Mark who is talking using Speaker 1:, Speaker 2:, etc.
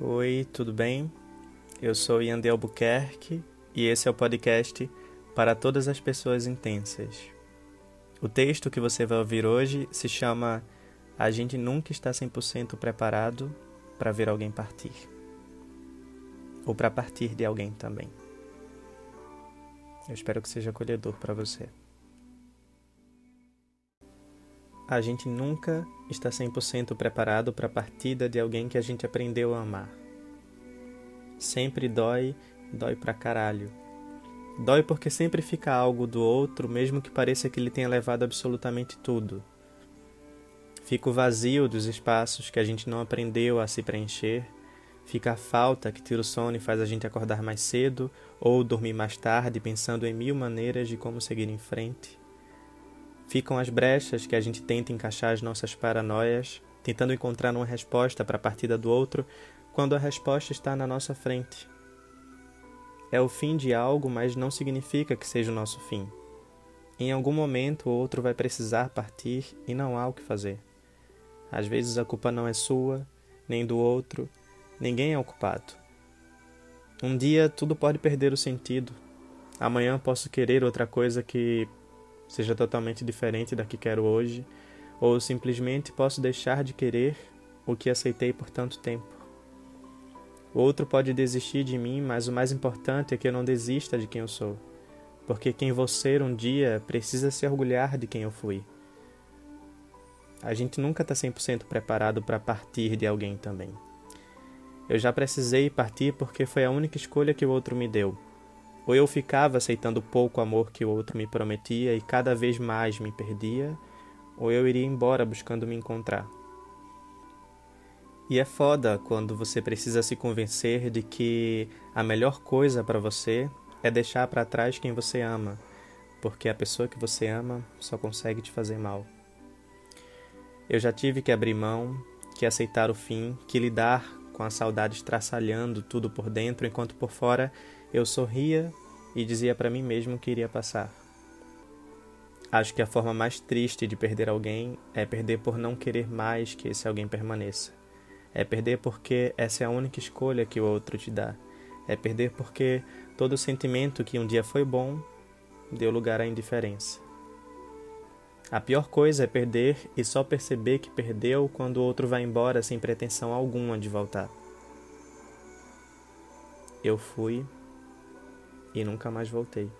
Speaker 1: Oi, tudo bem? Eu sou Ian de Albuquerque e esse é o podcast para todas as pessoas intensas. O texto que você vai ouvir hoje se chama A gente nunca está 100% preparado para ver alguém partir. Ou para partir de alguém também. Eu espero que seja acolhedor para você. A gente nunca está 100% preparado para a partida de alguém que a gente aprendeu a amar. Sempre dói, dói pra caralho. Dói porque sempre fica algo do outro, mesmo que pareça que ele tenha levado absolutamente tudo. Fica o vazio dos espaços que a gente não aprendeu a se preencher. Fica a falta que tira o sono e faz a gente acordar mais cedo ou dormir mais tarde, pensando em mil maneiras de como seguir em frente. Ficam as brechas que a gente tenta encaixar as nossas paranoias, tentando encontrar uma resposta para a partida do outro, quando a resposta está na nossa frente. É o fim de algo, mas não significa que seja o nosso fim. Em algum momento o outro vai precisar partir e não há o que fazer. Às vezes a culpa não é sua, nem do outro, ninguém é o culpado. Um dia tudo pode perder o sentido. Amanhã posso querer outra coisa que seja totalmente diferente da que quero hoje, ou simplesmente posso deixar de querer o que aceitei por tanto tempo. O outro pode desistir de mim, mas o mais importante é que eu não desista de quem eu sou, porque quem vou ser um dia precisa se orgulhar de quem eu fui. A gente nunca está 100% preparado para partir de alguém também. Eu já precisei partir porque foi a única escolha que o outro me deu ou eu ficava aceitando pouco amor que o outro me prometia e cada vez mais me perdia, ou eu iria embora buscando me encontrar. E é foda quando você precisa se convencer de que a melhor coisa para você é deixar para trás quem você ama, porque a pessoa que você ama só consegue te fazer mal. Eu já tive que abrir mão, que aceitar o fim, que lidar com a saudade estraçalhando tudo por dentro, enquanto por fora eu sorria e dizia para mim mesmo que iria passar. Acho que a forma mais triste de perder alguém é perder por não querer mais que esse alguém permaneça. É perder porque essa é a única escolha que o outro te dá. É perder porque todo sentimento que um dia foi bom deu lugar à indiferença. A pior coisa é perder e só perceber que perdeu quando o outro vai embora sem pretensão alguma de voltar. Eu fui e nunca mais voltei.